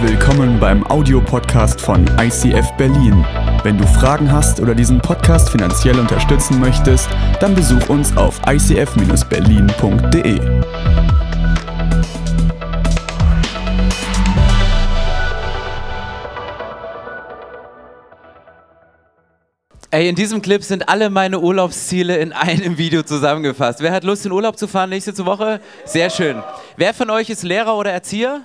Willkommen beim Audiopodcast von ICF Berlin. Wenn du Fragen hast oder diesen Podcast finanziell unterstützen möchtest, dann besuch uns auf icf-berlin.de. Ey, in diesem Clip sind alle meine Urlaubsziele in einem Video zusammengefasst. Wer hat Lust, in Urlaub zu fahren nächste Woche? Sehr schön. Wer von euch ist Lehrer oder Erzieher?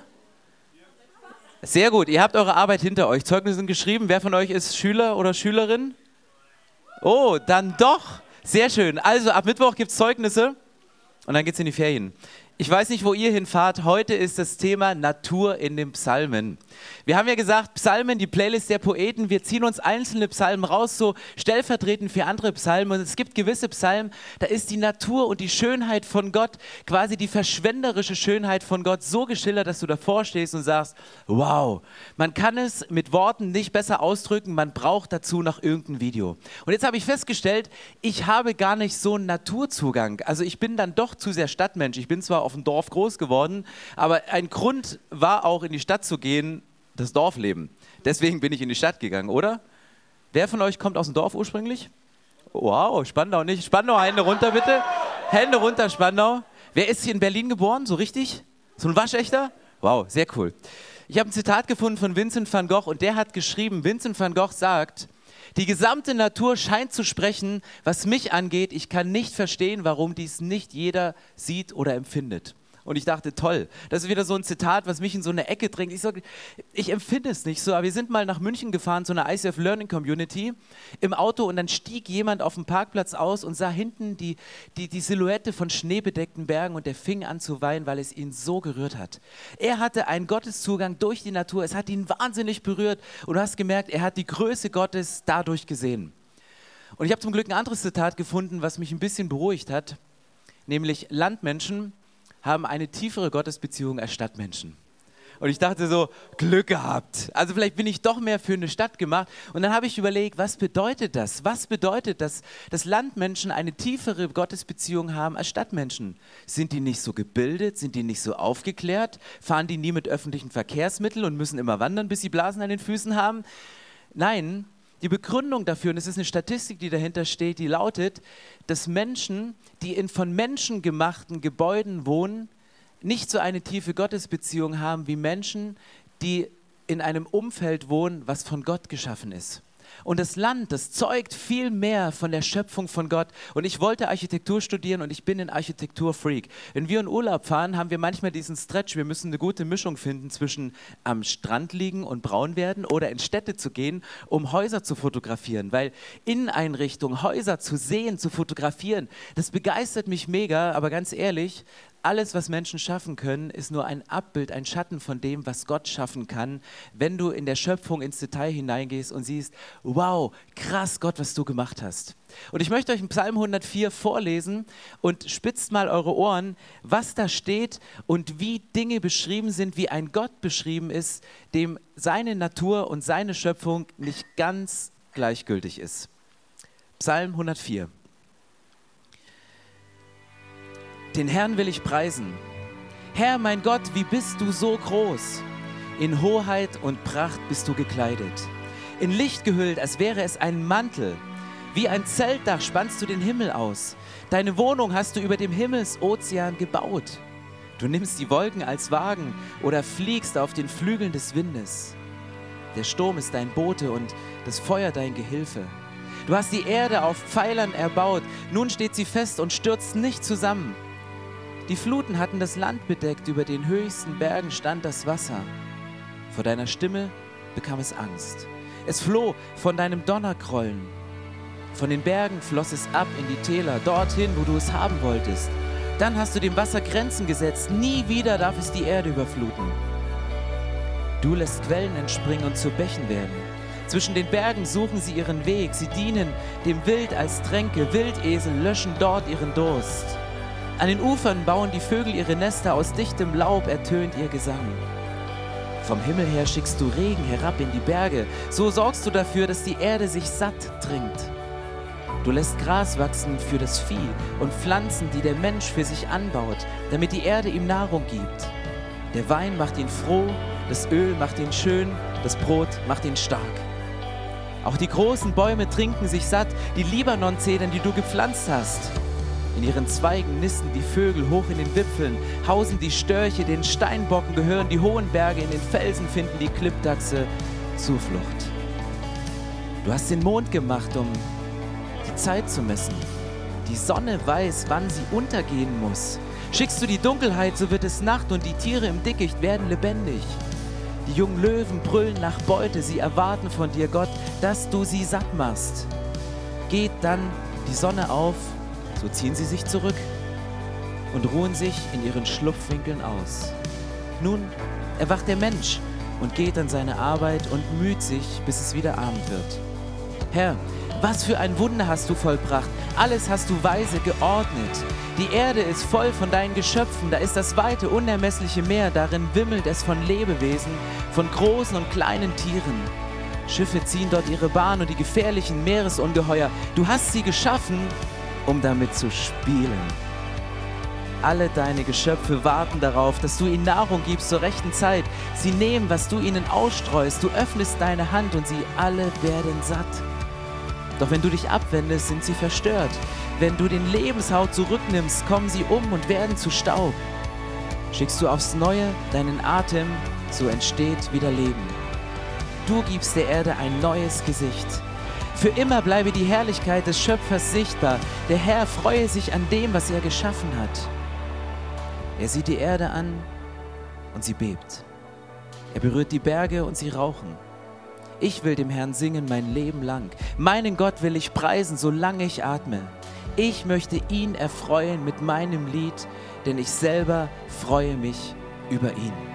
Sehr gut, ihr habt eure Arbeit hinter euch. Zeugnisse sind geschrieben. Wer von euch ist Schüler oder Schülerin? Oh, dann doch. Sehr schön. Also ab Mittwoch gibt es Zeugnisse und dann geht es in die Ferien. Ich weiß nicht, wo ihr hinfahrt. Heute ist das Thema Natur in den Psalmen. Wir haben ja gesagt, Psalmen, die Playlist der Poeten. Wir ziehen uns einzelne Psalmen raus, so stellvertretend für andere Psalmen. Und es gibt gewisse Psalmen, da ist die Natur und die Schönheit von Gott, quasi die verschwenderische Schönheit von Gott, so geschildert, dass du davor stehst und sagst: Wow, man kann es mit Worten nicht besser ausdrücken. Man braucht dazu noch irgendein Video. Und jetzt habe ich festgestellt, ich habe gar nicht so einen Naturzugang. Also ich bin dann doch zu sehr Stadtmensch. Ich bin zwar auf dem Dorf groß geworden, aber ein Grund war auch in die Stadt zu gehen, das Dorfleben. Deswegen bin ich in die Stadt gegangen, oder? Wer von euch kommt aus dem Dorf ursprünglich? Wow, Spandau nicht. Spandau, Hände runter bitte. Hände runter, Spandau. Wer ist hier in Berlin geboren, so richtig? So ein Waschechter? Wow, sehr cool. Ich habe ein Zitat gefunden von Vincent van Gogh und der hat geschrieben, Vincent van Gogh sagt, die gesamte Natur scheint zu sprechen, was mich angeht. Ich kann nicht verstehen, warum dies nicht jeder sieht oder empfindet. Und ich dachte, toll, das ist wieder so ein Zitat, was mich in so eine Ecke drängt. Ich, so, ich empfinde es nicht so, aber wir sind mal nach München gefahren zu einer ICF Learning Community im Auto und dann stieg jemand auf dem Parkplatz aus und sah hinten die, die, die Silhouette von schneebedeckten Bergen und der fing an zu weinen, weil es ihn so gerührt hat. Er hatte einen Gotteszugang durch die Natur, es hat ihn wahnsinnig berührt und du hast gemerkt, er hat die Größe Gottes dadurch gesehen. Und ich habe zum Glück ein anderes Zitat gefunden, was mich ein bisschen beruhigt hat, nämlich Landmenschen haben eine tiefere Gottesbeziehung als Stadtmenschen. Und ich dachte so, Glück gehabt. Also vielleicht bin ich doch mehr für eine Stadt gemacht. Und dann habe ich überlegt, was bedeutet das? Was bedeutet das, dass Landmenschen eine tiefere Gottesbeziehung haben als Stadtmenschen? Sind die nicht so gebildet? Sind die nicht so aufgeklärt? Fahren die nie mit öffentlichen Verkehrsmitteln und müssen immer wandern, bis sie Blasen an den Füßen haben? Nein, die Begründung dafür, und es ist eine Statistik, die dahinter steht, die lautet, dass Menschen, die in von Menschen gemachten Gebäuden wohnen, nicht so eine tiefe Gottesbeziehung haben wie Menschen, die in einem Umfeld wohnen, was von Gott geschaffen ist. Und das Land, das zeugt viel mehr von der Schöpfung von Gott. Und ich wollte Architektur studieren und ich bin ein Architekturfreak. Wenn wir in Urlaub fahren, haben wir manchmal diesen Stretch. Wir müssen eine gute Mischung finden zwischen am Strand liegen und braun werden oder in Städte zu gehen, um Häuser zu fotografieren. Weil Inneneinrichtungen, Häuser zu sehen, zu fotografieren, das begeistert mich mega. Aber ganz ehrlich, alles, was Menschen schaffen können, ist nur ein Abbild, ein Schatten von dem, was Gott schaffen kann, wenn du in der Schöpfung ins Detail hineingehst und siehst, wow, krass Gott, was du gemacht hast. Und ich möchte euch in Psalm 104 vorlesen und spitzt mal eure Ohren, was da steht und wie Dinge beschrieben sind, wie ein Gott beschrieben ist, dem seine Natur und seine Schöpfung nicht ganz gleichgültig ist. Psalm 104. Den Herrn will ich preisen. Herr, mein Gott, wie bist du so groß? In Hoheit und Pracht bist du gekleidet. In Licht gehüllt, als wäre es ein Mantel. Wie ein Zeltdach spannst du den Himmel aus. Deine Wohnung hast du über dem Himmelsozean gebaut. Du nimmst die Wolken als Wagen oder fliegst auf den Flügeln des Windes. Der Sturm ist dein Bote und das Feuer dein Gehilfe. Du hast die Erde auf Pfeilern erbaut, nun steht sie fest und stürzt nicht zusammen. Die Fluten hatten das Land bedeckt, über den höchsten Bergen stand das Wasser. Vor deiner Stimme bekam es Angst. Es floh von deinem Donnerkrollen. Von den Bergen floss es ab in die Täler, dorthin, wo du es haben wolltest. Dann hast du dem Wasser Grenzen gesetzt. Nie wieder darf es die Erde überfluten. Du lässt Quellen entspringen und zu Bächen werden. Zwischen den Bergen suchen sie ihren Weg. Sie dienen dem Wild als Tränke. Wildesel löschen dort ihren Durst. An den Ufern bauen die Vögel ihre Nester, aus dichtem Laub ertönt ihr Gesang. Vom Himmel her schickst du Regen herab in die Berge, so sorgst du dafür, dass die Erde sich satt trinkt. Du lässt Gras wachsen für das Vieh und Pflanzen, die der Mensch für sich anbaut, damit die Erde ihm Nahrung gibt. Der Wein macht ihn froh Das Öl macht ihn schön, das Brot macht ihn stark. Auch die großen Bäume trinken sich satt, die Libanon-Zedern, die du gepflanzt hast. In ihren Zweigen nisten die Vögel hoch in den Wipfeln, hausen die Störche, den Steinbocken gehören die hohen Berge, in den Felsen finden die Klippdachse Zuflucht. Du hast den Mond gemacht, um die Zeit zu messen. Die Sonne weiß, wann sie untergehen muss. Schickst du die Dunkelheit, so wird es Nacht und die Tiere im Dickicht werden lebendig. Die jungen Löwen brüllen nach Beute, sie erwarten von dir, Gott, dass du sie satt machst. Geht dann die Sonne auf, so ziehen sie sich zurück und ruhen sich in ihren Schlupfwinkeln aus. Nun erwacht der Mensch und geht an seine Arbeit und müht sich, bis es wieder Abend wird. Herr, was für ein Wunder hast du vollbracht. Alles hast du weise geordnet. Die Erde ist voll von deinen Geschöpfen. Da ist das weite, unermessliche Meer. Darin wimmelt es von Lebewesen, von großen und kleinen Tieren. Schiffe ziehen dort ihre Bahn und die gefährlichen Meeresungeheuer. Du hast sie geschaffen, um damit zu spielen. Alle deine Geschöpfe warten darauf, dass du ihnen Nahrung gibst zur rechten Zeit. Sie nehmen, was du ihnen ausstreust. Du öffnest deine Hand und sie alle werden satt. Doch wenn du dich abwendest, sind sie verstört. Wenn du den Lebenshaut zurücknimmst, kommen sie um und werden zu Staub. Schickst du aufs Neue deinen Atem, so entsteht wieder Leben. Du gibst der Erde ein neues Gesicht. Für immer bleibe die Herrlichkeit des Schöpfers sichtbar. Der Herr freue sich an dem, was er geschaffen hat. Er sieht die Erde an und sie bebt. Er berührt die Berge und sie rauchen. Ich will dem Herrn singen mein Leben lang. Meinen Gott will ich preisen, solange ich atme. Ich möchte ihn erfreuen mit meinem Lied, denn ich selber freue mich über ihn.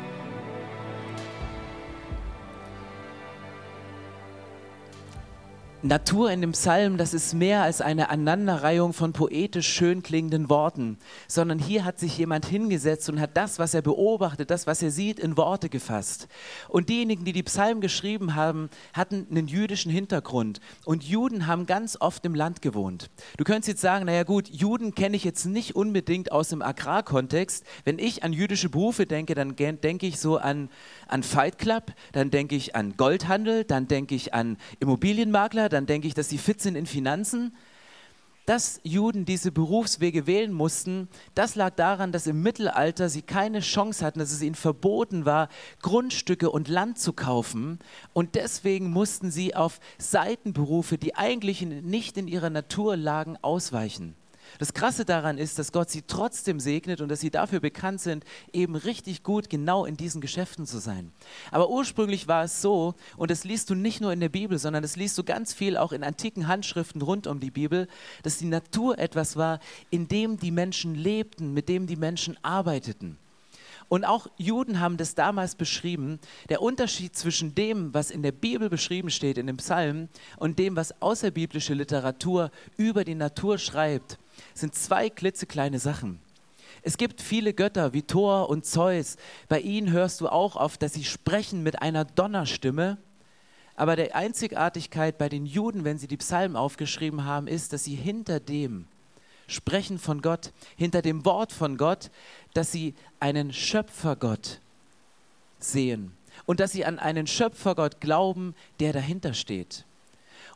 Natur in dem Psalm, das ist mehr als eine Aneinanderreihung von poetisch schön klingenden Worten, sondern hier hat sich jemand hingesetzt und hat das, was er beobachtet, das, was er sieht, in Worte gefasst. Und diejenigen, die die Psalmen geschrieben haben, hatten einen jüdischen Hintergrund. Und Juden haben ganz oft im Land gewohnt. Du könntest jetzt sagen, naja gut, Juden kenne ich jetzt nicht unbedingt aus dem Agrarkontext. Wenn ich an jüdische Berufe denke, dann denke ich so an, an Fight Club, dann denke ich an Goldhandel, dann denke ich an Immobilienmakler, dann denke ich, dass sie fit sind in Finanzen. Dass Juden diese Berufswege wählen mussten, das lag daran, dass im Mittelalter sie keine Chance hatten, dass es ihnen verboten war, Grundstücke und Land zu kaufen. Und deswegen mussten sie auf Seitenberufe, die eigentlich nicht in ihrer Natur lagen, ausweichen. Das Krasse daran ist, dass Gott sie trotzdem segnet und dass sie dafür bekannt sind, eben richtig gut genau in diesen Geschäften zu sein. Aber ursprünglich war es so, und das liest du nicht nur in der Bibel, sondern das liest du ganz viel auch in antiken Handschriften rund um die Bibel, dass die Natur etwas war, in dem die Menschen lebten, mit dem die Menschen arbeiteten. Und auch Juden haben das damals beschrieben. Der Unterschied zwischen dem, was in der Bibel beschrieben steht, in den Psalmen, und dem, was außerbiblische Literatur über die Natur schreibt, sind zwei klitzekleine Sachen. Es gibt viele Götter wie Thor und Zeus. Bei ihnen hörst du auch oft, dass sie sprechen mit einer Donnerstimme. Aber der Einzigartigkeit bei den Juden, wenn sie die Psalmen aufgeschrieben haben, ist, dass sie hinter dem sprechen von Gott, hinter dem Wort von Gott, dass sie einen Schöpfergott sehen und dass sie an einen Schöpfergott glauben, der dahinter steht.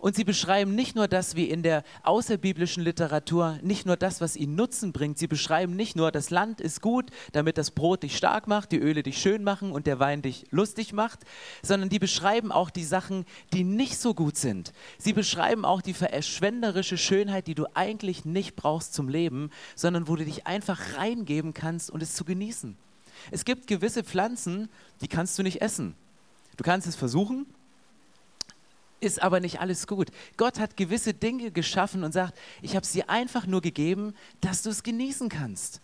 Und sie beschreiben nicht nur das wie in der außerbiblischen Literatur, nicht nur das, was ihnen Nutzen bringt. Sie beschreiben nicht nur, das Land ist gut, damit das Brot dich stark macht, die Öle dich schön machen und der Wein dich lustig macht, sondern die beschreiben auch die Sachen, die nicht so gut sind. Sie beschreiben auch die verschwenderische Schönheit, die du eigentlich nicht brauchst zum Leben, sondern wo du dich einfach reingeben kannst und es zu genießen. Es gibt gewisse Pflanzen, die kannst du nicht essen. Du kannst es versuchen, ist aber nicht alles gut. Gott hat gewisse Dinge geschaffen und sagt, ich habe dir einfach nur gegeben, dass du es genießen kannst.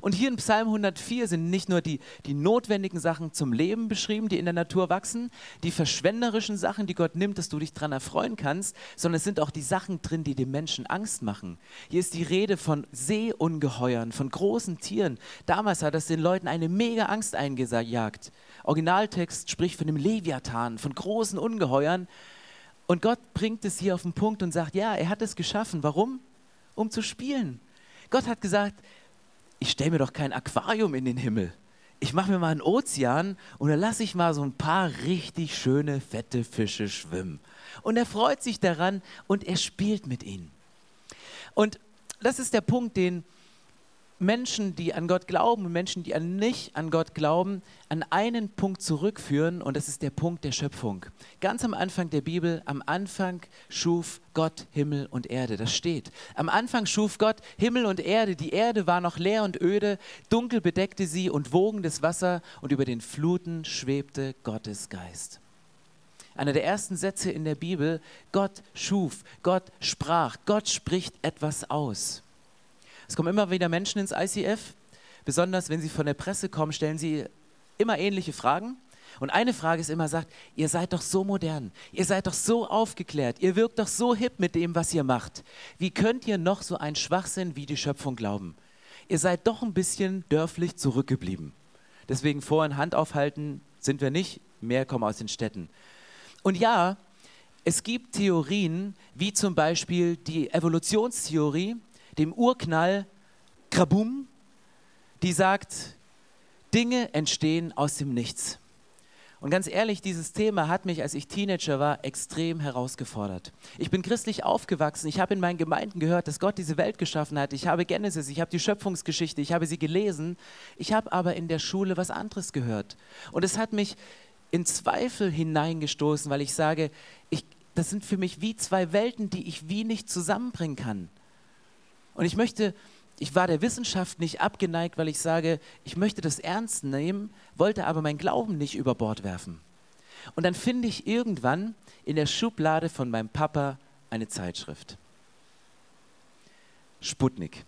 Und hier in Psalm 104 sind nicht nur die, die notwendigen Sachen zum Leben beschrieben, die in der Natur wachsen, die verschwenderischen Sachen, die Gott nimmt, dass du dich daran erfreuen kannst, sondern es sind auch die Sachen drin, die dem Menschen Angst machen. Hier ist die Rede von Seeungeheuern, von großen Tieren. Damals hat das den Leuten eine mega Angst eingejagt. Originaltext spricht von dem Leviathan, von großen Ungeheuern. Und Gott bringt es hier auf den Punkt und sagt, ja, er hat es geschaffen. Warum? Um zu spielen. Gott hat gesagt, ich stelle mir doch kein Aquarium in den Himmel. ich mache mir mal einen Ozean und dann lasse ich mal so ein paar richtig schöne, fette Fische schwimmen. Und er freut sich daran und er spielt mit ihnen. Und das ist der Punkt, den Menschen, die an Gott glauben und Menschen, die an nicht an Gott glauben, an einen Punkt zurückführen und das ist der Punkt der Schöpfung. Ganz am Anfang der Bibel, am Anfang schuf Gott Himmel und Erde. Das steht. Am Anfang schuf Gott Himmel und Erde. Die Erde war noch leer und öde, dunkel bedeckte sie und wogendes Wasser und über den Fluten schwebte Gottes Geist. Einer der ersten Sätze in der Bibel, Gott schuf, Gott sprach, Gott spricht etwas aus. Es kommen immer wieder Menschen ins ICF, besonders wenn sie von der Presse kommen, stellen sie immer ähnliche Fragen. Und eine Frage ist immer, sagt, ihr seid doch so modern, ihr seid doch so aufgeklärt, ihr wirkt doch so hip mit dem, was ihr macht. Wie könnt ihr noch so einen Schwachsinn wie die Schöpfung glauben? Ihr seid doch ein bisschen dörflich zurückgeblieben. Deswegen vor in Hand aufhalten sind wir nicht, mehr kommen aus den Städten. Und ja, es gibt Theorien, wie zum Beispiel die Evolutionstheorie, dem Urknall, Krabum, die sagt, Dinge entstehen aus dem Nichts. Und ganz ehrlich, dieses Thema hat mich, als ich Teenager war, extrem herausgefordert. Ich bin christlich aufgewachsen. Ich habe in meinen Gemeinden gehört, dass Gott diese Welt geschaffen hat. Ich habe Genesis, ich habe die Schöpfungsgeschichte, ich habe sie gelesen. Ich habe aber in der Schule was anderes gehört. Und es hat mich in Zweifel hineingestoßen, weil ich sage, ich, das sind für mich wie zwei Welten, die ich wie nicht zusammenbringen kann. Und ich möchte, ich war der Wissenschaft nicht abgeneigt, weil ich sage, ich möchte das ernst nehmen, wollte aber mein Glauben nicht über Bord werfen. Und dann finde ich irgendwann in der Schublade von meinem Papa eine Zeitschrift. Sputnik.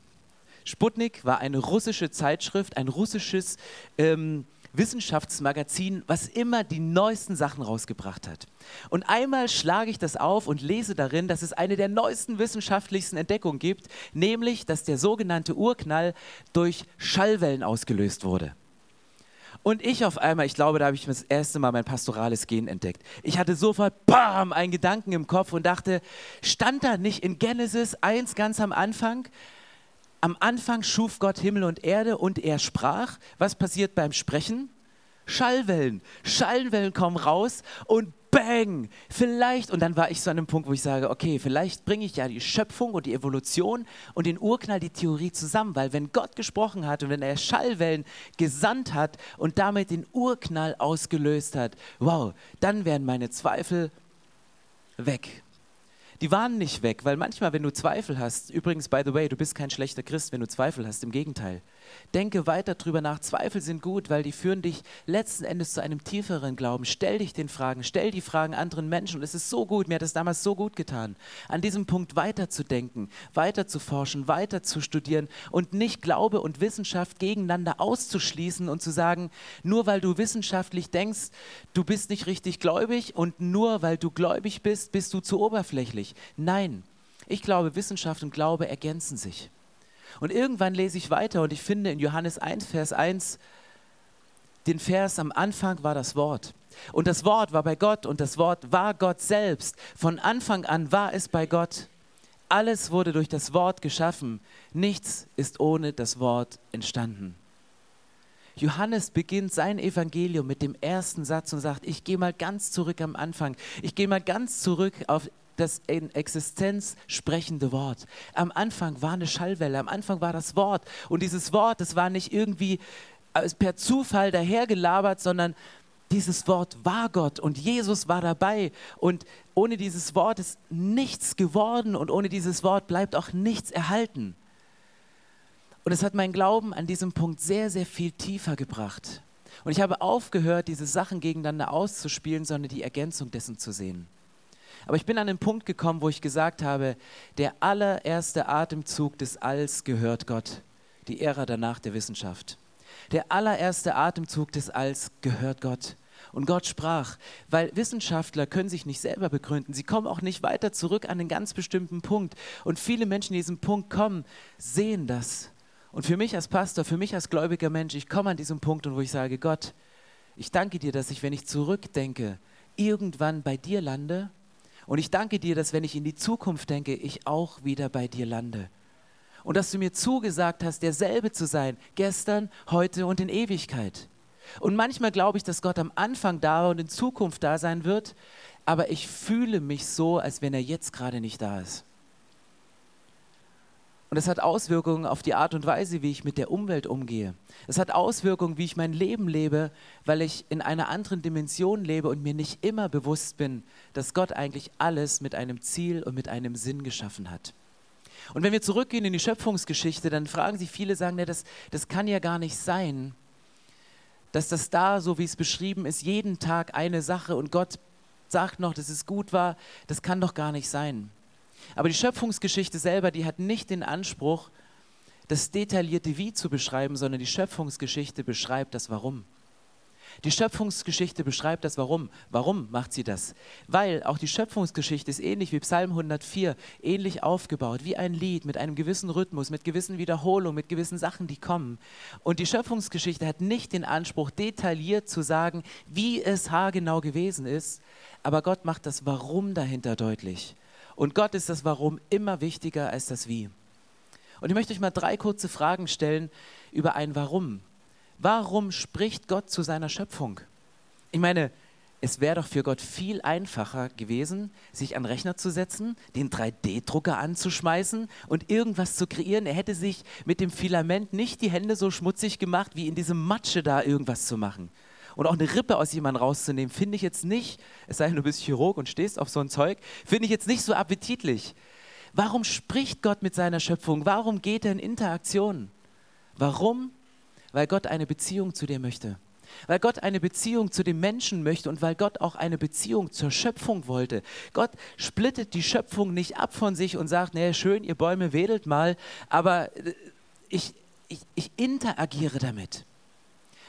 Sputnik war eine russische Zeitschrift, ein russisches ähm, Wissenschaftsmagazin, was immer die neuesten Sachen rausgebracht hat. Und einmal schlage ich das auf und lese darin, dass es eine der neuesten wissenschaftlichsten Entdeckungen gibt, nämlich, dass der sogenannte Urknall durch Schallwellen ausgelöst wurde. Und ich auf einmal, ich glaube, da habe ich das erste Mal mein pastorales Gen entdeckt. Ich hatte sofort, bam, einen Gedanken im Kopf und dachte, stand da nicht in Genesis 1 ganz am Anfang, am Anfang schuf Gott Himmel und Erde und er sprach. Was passiert beim Sprechen? Schallwellen. Schallwellen kommen raus und bang, vielleicht, und dann war ich so an einem Punkt, wo ich sage, okay, vielleicht bringe ich ja die Schöpfung und die Evolution und den Urknall, die Theorie zusammen, weil wenn Gott gesprochen hat und wenn er Schallwellen gesandt hat und damit den Urknall ausgelöst hat, wow, dann wären meine Zweifel weg die waren nicht weg, weil manchmal, wenn du Zweifel hast, übrigens, by the way, du bist kein schlechter Christ, wenn du Zweifel hast, im Gegenteil. Denke weiter drüber nach. Zweifel sind gut, weil die führen dich letzten Endes zu einem tieferen Glauben. Stell dich den Fragen, stell die Fragen anderen Menschen. Und es ist so gut, mir hat es damals so gut getan, an diesem Punkt weiterzudenken, weiter zu forschen, weiter zu studieren und nicht Glaube und Wissenschaft gegeneinander auszuschließen und zu sagen, nur weil du wissenschaftlich denkst, du bist nicht richtig gläubig und nur weil du gläubig bist, bist du zu oberflächlich. Nein, ich glaube, Wissenschaft und Glaube ergänzen sich. Und irgendwann lese ich weiter und ich finde in Johannes 1, Vers 1 den Vers, am Anfang war das Wort. Und das Wort war bei Gott und das Wort war Gott selbst. Von Anfang an war es bei Gott. Alles wurde durch das Wort geschaffen. Nichts ist ohne das Wort entstanden. Johannes beginnt sein Evangelium mit dem ersten Satz und sagt, ich gehe mal ganz zurück am Anfang. Ich gehe mal ganz zurück auf das in Existenz sprechende Wort. Am Anfang war eine Schallwelle, am Anfang war das Wort. Und dieses Wort, das war nicht irgendwie äh, per Zufall dahergelabert, sondern dieses Wort war Gott und Jesus war dabei. Und ohne dieses Wort ist nichts geworden und ohne dieses Wort bleibt auch nichts erhalten. Und es hat meinen Glauben an diesem Punkt sehr, sehr viel tiefer gebracht. Und ich habe aufgehört, diese Sachen gegeneinander auszuspielen, sondern die Ergänzung dessen zu sehen. Aber ich bin an den Punkt gekommen, wo ich gesagt habe, der allererste Atemzug des Alls gehört Gott, die Ära danach der Wissenschaft. Der allererste Atemzug des Alls gehört Gott. Und Gott sprach, weil Wissenschaftler können sich nicht selber begründen. Sie kommen auch nicht weiter zurück an einen ganz bestimmten Punkt. Und viele Menschen, die diesen Punkt kommen, sehen das. Und für mich als Pastor, für mich als gläubiger Mensch, ich komme an diesen Punkt und wo ich sage, Gott, ich danke dir, dass ich, wenn ich zurückdenke, irgendwann bei dir lande und ich danke dir, dass wenn ich in die Zukunft denke, ich auch wieder bei dir lande. Und dass du mir zugesagt hast, derselbe zu sein, gestern, heute und in Ewigkeit. Und manchmal glaube ich, dass Gott am Anfang da war und in Zukunft da sein wird, aber ich fühle mich so, als wenn er jetzt gerade nicht da ist. Und es hat Auswirkungen auf die Art und Weise, wie ich mit der Umwelt umgehe. Es hat Auswirkungen, wie ich mein Leben lebe, weil ich in einer anderen Dimension lebe und mir nicht immer bewusst bin, dass Gott eigentlich alles mit einem Ziel und mit einem Sinn geschaffen hat. Und wenn wir zurückgehen in die Schöpfungsgeschichte, dann fragen sich viele, sagen, ne, das, das kann ja gar nicht sein, dass das da, so wie es beschrieben ist, jeden Tag eine Sache und Gott sagt noch, dass es gut war, das kann doch gar nicht sein. Aber die Schöpfungsgeschichte selber, die hat nicht den Anspruch, das detaillierte Wie zu beschreiben, sondern die Schöpfungsgeschichte beschreibt das Warum. Die Schöpfungsgeschichte beschreibt das Warum. Warum macht sie das? Weil auch die Schöpfungsgeschichte ist ähnlich wie Psalm 104, ähnlich aufgebaut, wie ein Lied mit einem gewissen Rhythmus, mit gewissen Wiederholungen, mit gewissen Sachen, die kommen. Und die Schöpfungsgeschichte hat nicht den Anspruch, detailliert zu sagen, wie es haargenau gewesen ist, aber Gott macht das Warum dahinter deutlich. Und Gott ist das Warum immer wichtiger als das Wie. Und ich möchte euch mal drei kurze Fragen stellen über ein Warum. Warum spricht Gott zu seiner Schöpfung? Ich meine, es wäre doch für Gott viel einfacher gewesen, sich an Rechner zu setzen, den 3D-Drucker anzuschmeißen und irgendwas zu kreieren. Er hätte sich mit dem Filament nicht die Hände so schmutzig gemacht, wie in diesem Matsche da irgendwas zu machen. Und auch eine Rippe aus jemandem rauszunehmen, finde ich jetzt nicht, es sei denn, du bist Chirurg und stehst auf so ein Zeug, finde ich jetzt nicht so appetitlich. Warum spricht Gott mit seiner Schöpfung? Warum geht er in Interaktion? Warum? weil Gott eine Beziehung zu dir möchte. Weil Gott eine Beziehung zu dem Menschen möchte und weil Gott auch eine Beziehung zur Schöpfung wollte. Gott splittet die Schöpfung nicht ab von sich und sagt, naja, schön, ihr Bäume wedelt mal, aber äh, ich, ich, ich interagiere damit.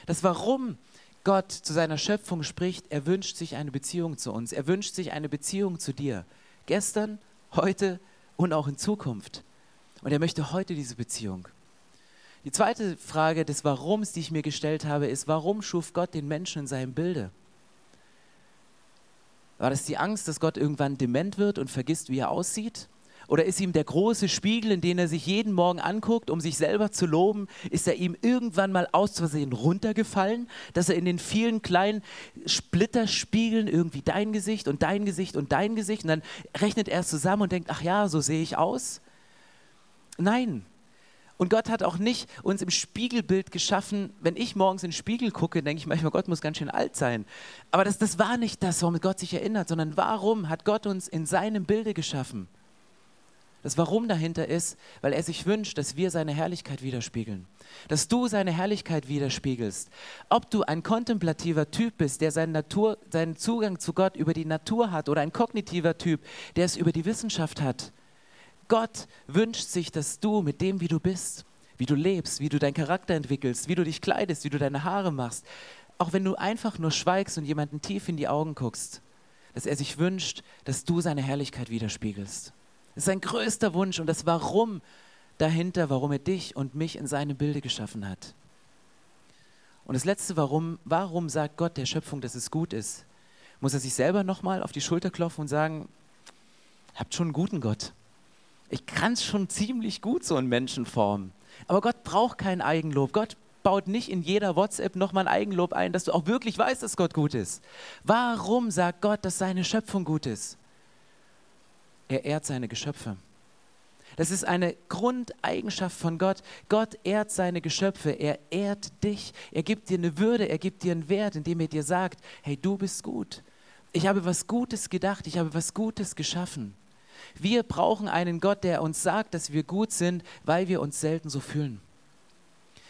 Das Warum Gott zu seiner Schöpfung spricht, er wünscht sich eine Beziehung zu uns. Er wünscht sich eine Beziehung zu dir. Gestern, heute und auch in Zukunft. Und er möchte heute diese Beziehung. Die zweite Frage des Warums, die ich mir gestellt habe, ist, warum schuf Gott den Menschen in seinem Bilde? War das die Angst, dass Gott irgendwann dement wird und vergisst, wie er aussieht? Oder ist ihm der große Spiegel, in den er sich jeden Morgen anguckt, um sich selber zu loben, ist er ihm irgendwann mal aus Versehen runtergefallen, dass er in den vielen kleinen Splitterspiegeln irgendwie dein Gesicht und dein Gesicht und dein Gesicht und dann rechnet er es zusammen und denkt, ach ja, so sehe ich aus? Nein, und Gott hat auch nicht uns im Spiegelbild geschaffen. Wenn ich morgens in den Spiegel gucke, denke ich manchmal, Gott muss ganz schön alt sein. Aber das, das war nicht das, womit Gott sich erinnert, sondern warum hat Gott uns in seinem Bilde geschaffen? Das Warum dahinter ist, weil er sich wünscht, dass wir seine Herrlichkeit widerspiegeln. Dass du seine Herrlichkeit widerspiegelst. Ob du ein kontemplativer Typ bist, der seinen, Natur, seinen Zugang zu Gott über die Natur hat, oder ein kognitiver Typ, der es über die Wissenschaft hat. Gott wünscht sich, dass du mit dem, wie du bist, wie du lebst, wie du deinen Charakter entwickelst, wie du dich kleidest, wie du deine Haare machst, auch wenn du einfach nur schweigst und jemanden tief in die Augen guckst, dass er sich wünscht, dass du seine Herrlichkeit widerspiegelst. Das ist sein größter Wunsch und das Warum dahinter, warum er dich und mich in seine Bilder geschaffen hat. Und das letzte Warum, warum sagt Gott der Schöpfung, dass es gut ist? Muss er sich selber nochmal auf die Schulter klopfen und sagen, habt schon einen guten Gott ich kann es schon ziemlich gut so in Menschen formen. Aber Gott braucht kein Eigenlob. Gott baut nicht in jeder WhatsApp nochmal ein Eigenlob ein, dass du auch wirklich weißt, dass Gott gut ist. Warum sagt Gott, dass seine Schöpfung gut ist? Er ehrt seine Geschöpfe. Das ist eine Grundeigenschaft von Gott. Gott ehrt seine Geschöpfe. Er ehrt dich. Er gibt dir eine Würde. Er gibt dir einen Wert, indem er dir sagt, hey, du bist gut. Ich habe was Gutes gedacht. Ich habe was Gutes geschaffen. Wir brauchen einen Gott, der uns sagt, dass wir gut sind, weil wir uns selten so fühlen.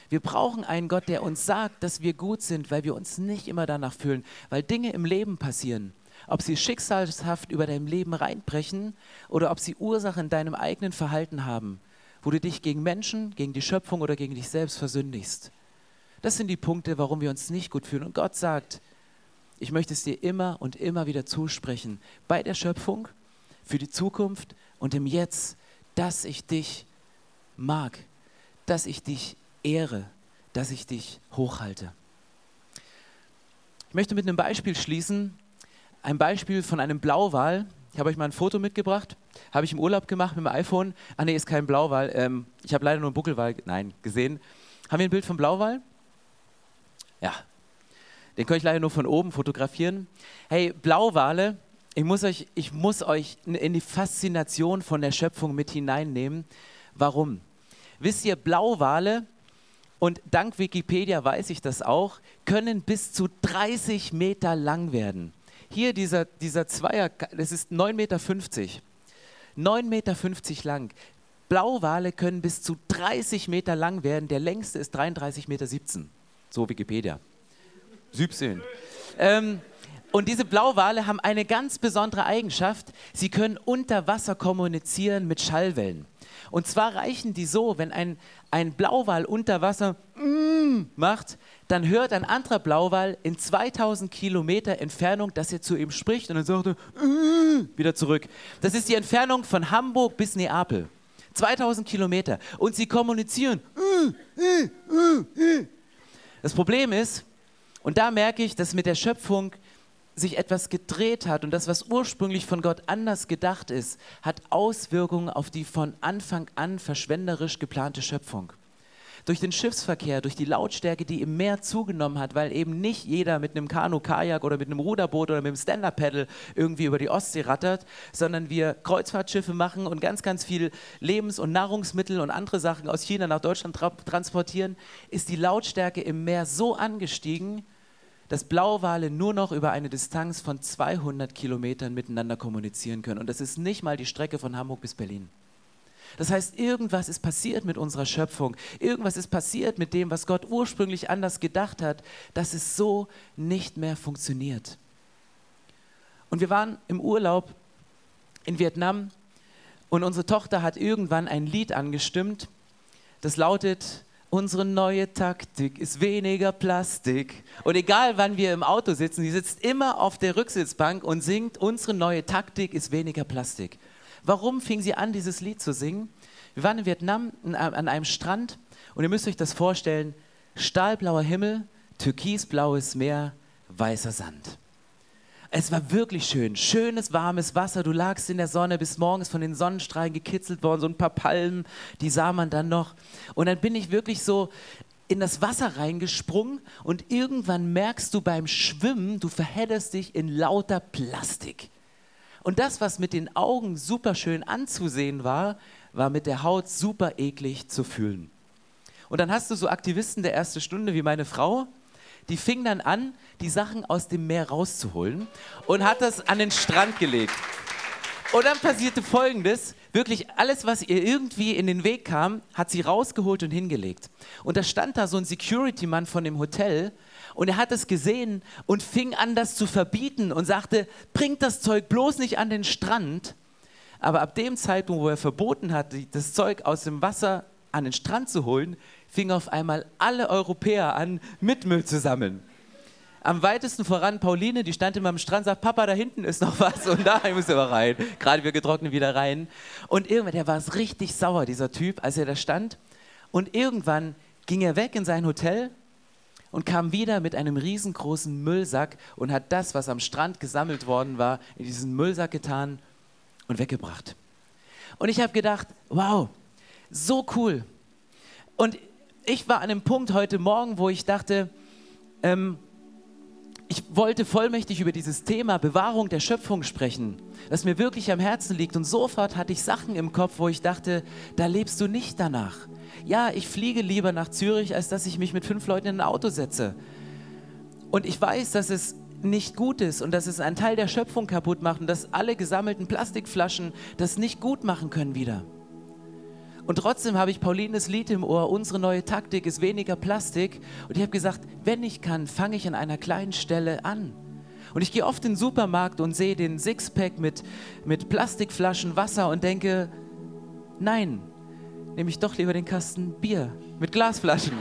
Wir brauchen einen Gott, der uns sagt, dass wir gut sind, weil wir uns nicht immer danach fühlen, weil Dinge im Leben passieren. Ob sie schicksalshaft über dein Leben reinbrechen oder ob sie Ursache in deinem eigenen Verhalten haben, wo du dich gegen Menschen, gegen die Schöpfung oder gegen dich selbst versündigst. Das sind die Punkte, warum wir uns nicht gut fühlen. Und Gott sagt, ich möchte es dir immer und immer wieder zusprechen. Bei der Schöpfung für die Zukunft und im Jetzt, dass ich dich mag, dass ich dich ehre, dass ich dich hochhalte. Ich möchte mit einem Beispiel schließen, ein Beispiel von einem Blauwal. Ich habe euch mal ein Foto mitgebracht, habe ich im Urlaub gemacht mit dem iPhone. Ah nee, ist kein Blauwal. Ähm, ich habe leider nur einen Buckelwal, nein, gesehen. Haben wir ein Bild vom Blauwal? Ja, Den kann ich leider nur von oben fotografieren. Hey, Blauwale, ich muss euch, ich muss euch in die Faszination von der Schöpfung mit hineinnehmen. Warum? Wisst ihr, Blauwale, und dank Wikipedia weiß ich das auch, können bis zu 30 Meter lang werden. Hier dieser, dieser Zweier, das ist 9,50 Meter. 9,50 Meter lang. Blauwale können bis zu 30 Meter lang werden. Der längste ist 33,17 Meter. So Wikipedia. 17. Ähm, und diese Blauwale haben eine ganz besondere Eigenschaft. Sie können unter Wasser kommunizieren mit Schallwellen. Und zwar reichen die so, wenn ein, ein Blauwal unter Wasser mm, macht, dann hört ein anderer Blauwal in 2000 Kilometer Entfernung, dass er zu ihm spricht und dann sagt er mm, wieder zurück. Das ist die Entfernung von Hamburg bis Neapel. 2000 Kilometer. Und sie kommunizieren. Das Problem ist, und da merke ich, dass mit der Schöpfung sich etwas gedreht hat und das, was ursprünglich von Gott anders gedacht ist, hat Auswirkungen auf die von Anfang an verschwenderisch geplante Schöpfung. Durch den Schiffsverkehr, durch die Lautstärke, die im Meer zugenommen hat, weil eben nicht jeder mit einem Kanu, Kajak oder mit einem Ruderboot oder mit einem Stand-Up-Paddle irgendwie über die Ostsee rattert, sondern wir Kreuzfahrtschiffe machen und ganz, ganz viel Lebens- und Nahrungsmittel und andere Sachen aus China nach Deutschland tra transportieren, ist die Lautstärke im Meer so angestiegen, dass Blauwale nur noch über eine Distanz von 200 Kilometern miteinander kommunizieren können. Und das ist nicht mal die Strecke von Hamburg bis Berlin. Das heißt, irgendwas ist passiert mit unserer Schöpfung. Irgendwas ist passiert mit dem, was Gott ursprünglich anders gedacht hat, dass es so nicht mehr funktioniert. Und wir waren im Urlaub in Vietnam und unsere Tochter hat irgendwann ein Lied angestimmt, das lautet, Unsere neue Taktik ist weniger Plastik. Und egal wann wir im Auto sitzen, sie sitzt immer auf der Rücksitzbank und singt, unsere neue Taktik ist weniger Plastik. Warum fing sie an, dieses Lied zu singen? Wir waren in Vietnam an einem Strand und ihr müsst euch das vorstellen, stahlblauer Himmel, türkisblaues Meer, weißer Sand. Es war wirklich schön. Schönes, warmes Wasser. Du lagst in der Sonne bis morgens von den Sonnenstrahlen gekitzelt worden. So ein paar Palmen, die sah man dann noch. Und dann bin ich wirklich so in das Wasser reingesprungen und irgendwann merkst du beim Schwimmen, du verhedderst dich in lauter Plastik. Und das, was mit den Augen super schön anzusehen war, war mit der Haut super eklig zu fühlen. Und dann hast du so Aktivisten der ersten Stunde wie meine Frau, die fing dann an, die Sachen aus dem Meer rauszuholen und hat das an den Strand gelegt. Und dann passierte Folgendes. Wirklich alles, was ihr irgendwie in den Weg kam, hat sie rausgeholt und hingelegt. Und da stand da so ein Security-Mann von dem Hotel und er hat es gesehen und fing an, das zu verbieten und sagte, bringt das Zeug bloß nicht an den Strand. Aber ab dem Zeitpunkt, wo er verboten hat, das Zeug aus dem Wasser an den Strand zu holen, fingen auf einmal alle Europäer an, mit Müll zu sammeln. Am weitesten voran Pauline, die stand immer am Strand, sagt, Papa, da hinten ist noch was und da müssen wir rein. Gerade wir getrocknet wieder rein. Und irgendwann, der war es richtig sauer, dieser Typ, als er da stand. Und irgendwann ging er weg in sein Hotel und kam wieder mit einem riesengroßen Müllsack und hat das, was am Strand gesammelt worden war, in diesen Müllsack getan und weggebracht. Und ich habe gedacht, wow, so cool. Und ich war an einem Punkt heute Morgen, wo ich dachte, ähm, ich wollte vollmächtig über dieses Thema Bewahrung der Schöpfung sprechen, das mir wirklich am Herzen liegt. Und sofort hatte ich Sachen im Kopf, wo ich dachte, da lebst du nicht danach. Ja, ich fliege lieber nach Zürich, als dass ich mich mit fünf Leuten in ein Auto setze. Und ich weiß, dass es nicht gut ist und dass es einen Teil der Schöpfung kaputt macht und dass alle gesammelten Plastikflaschen das nicht gut machen können wieder. Und trotzdem habe ich Paulines Lied im Ohr, unsere neue Taktik ist weniger Plastik. Und ich habe gesagt, wenn ich kann, fange ich an einer kleinen Stelle an. Und ich gehe oft in den Supermarkt und sehe den Sixpack mit, mit Plastikflaschen Wasser und denke, nein, nehme ich doch lieber den Kasten Bier mit Glasflaschen.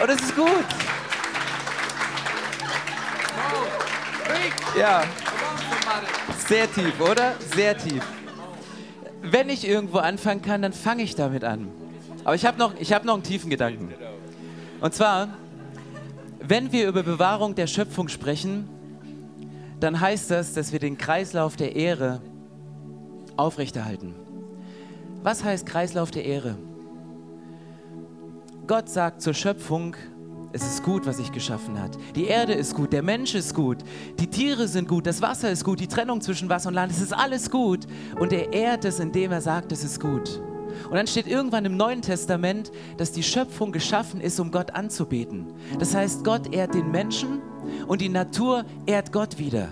Und das ist gut. Ja. Sehr tief, oder? Sehr tief wenn ich irgendwo anfangen kann, dann fange ich damit an. Aber ich habe noch, hab noch einen tiefen Gedanken. Und zwar, wenn wir über Bewahrung der Schöpfung sprechen, dann heißt das, dass wir den Kreislauf der Ehre aufrechterhalten. Was heißt Kreislauf der Ehre? Gott sagt zur Schöpfung, es ist gut, was ich geschaffen hat. Die Erde ist gut, der Mensch ist gut, die Tiere sind gut, das Wasser ist gut, die Trennung zwischen Wasser und Land, es ist alles gut. Und er ehrt es, indem er sagt, es ist gut. Und dann steht irgendwann im Neuen Testament, dass die Schöpfung geschaffen ist, um Gott anzubeten. Das heißt, Gott ehrt den Menschen und die Natur ehrt Gott wieder.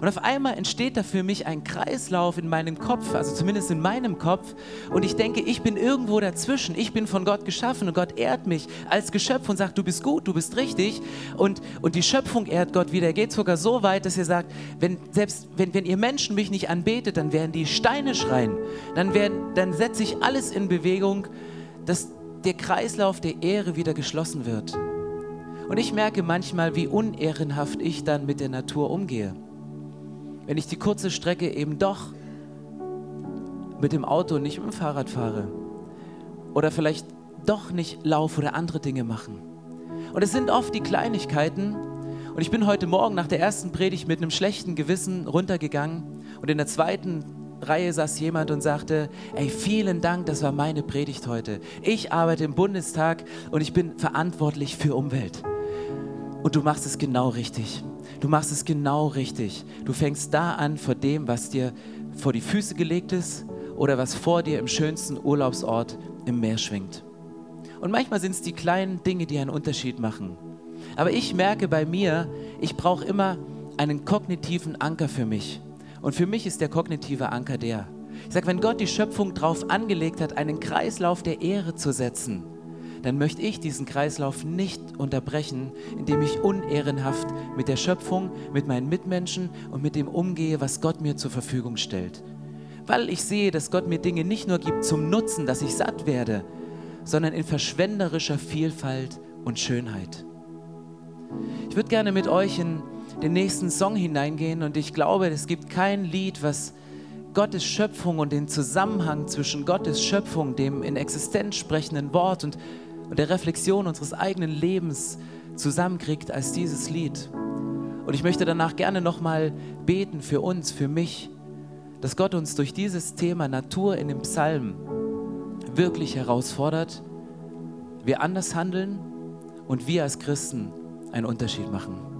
Und auf einmal entsteht da für mich ein Kreislauf in meinem Kopf, also zumindest in meinem Kopf. Und ich denke, ich bin irgendwo dazwischen. Ich bin von Gott geschaffen und Gott ehrt mich als Geschöpf und sagt, du bist gut, du bist richtig. Und, und die Schöpfung ehrt Gott wieder. Er geht sogar so weit, dass er sagt, wenn, selbst wenn, wenn ihr Menschen mich nicht anbetet, dann werden die Steine schreien. Dann, werden, dann setze ich alles in Bewegung, dass der Kreislauf der Ehre wieder geschlossen wird. Und ich merke manchmal, wie unehrenhaft ich dann mit der Natur umgehe wenn ich die kurze Strecke eben doch mit dem Auto, nicht mit dem Fahrrad fahre oder vielleicht doch nicht laufe oder andere Dinge machen. Und es sind oft die Kleinigkeiten. Und ich bin heute Morgen nach der ersten Predigt mit einem schlechten Gewissen runtergegangen und in der zweiten Reihe saß jemand und sagte, ey, vielen Dank, das war meine Predigt heute. Ich arbeite im Bundestag und ich bin verantwortlich für Umwelt. Und du machst es genau richtig. Du machst es genau richtig. Du fängst da an vor dem, was dir vor die Füße gelegt ist oder was vor dir im schönsten Urlaubsort im Meer schwingt. Und manchmal sind es die kleinen Dinge, die einen Unterschied machen. Aber ich merke bei mir, ich brauche immer einen kognitiven Anker für mich. Und für mich ist der kognitive Anker der. Ich sage, wenn Gott die Schöpfung darauf angelegt hat, einen Kreislauf der Ehre zu setzen, dann möchte ich diesen Kreislauf nicht unterbrechen, indem ich unehrenhaft mit der Schöpfung, mit meinen Mitmenschen und mit dem umgehe, was Gott mir zur Verfügung stellt. Weil ich sehe, dass Gott mir Dinge nicht nur gibt zum Nutzen, dass ich satt werde, sondern in verschwenderischer Vielfalt und Schönheit. Ich würde gerne mit euch in den nächsten Song hineingehen und ich glaube, es gibt kein Lied, was Gottes Schöpfung und den Zusammenhang zwischen Gottes Schöpfung, dem in Existenz sprechenden Wort und und der Reflexion unseres eigenen Lebens zusammenkriegt als dieses Lied. Und ich möchte danach gerne nochmal beten für uns, für mich, dass Gott uns durch dieses Thema Natur in dem Psalm wirklich herausfordert, wir anders handeln und wir als Christen einen Unterschied machen.